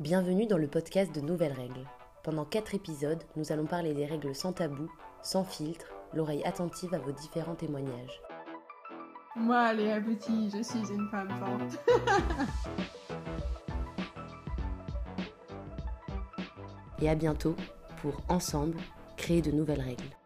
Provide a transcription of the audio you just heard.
Bienvenue dans le podcast de Nouvelles Règles. Pendant quatre épisodes, nous allons parler des règles sans tabou, sans filtre, l'oreille attentive à vos différents témoignages. Moi, Léa Petit, je suis une femme forte. Et à bientôt pour ensemble créer de nouvelles règles.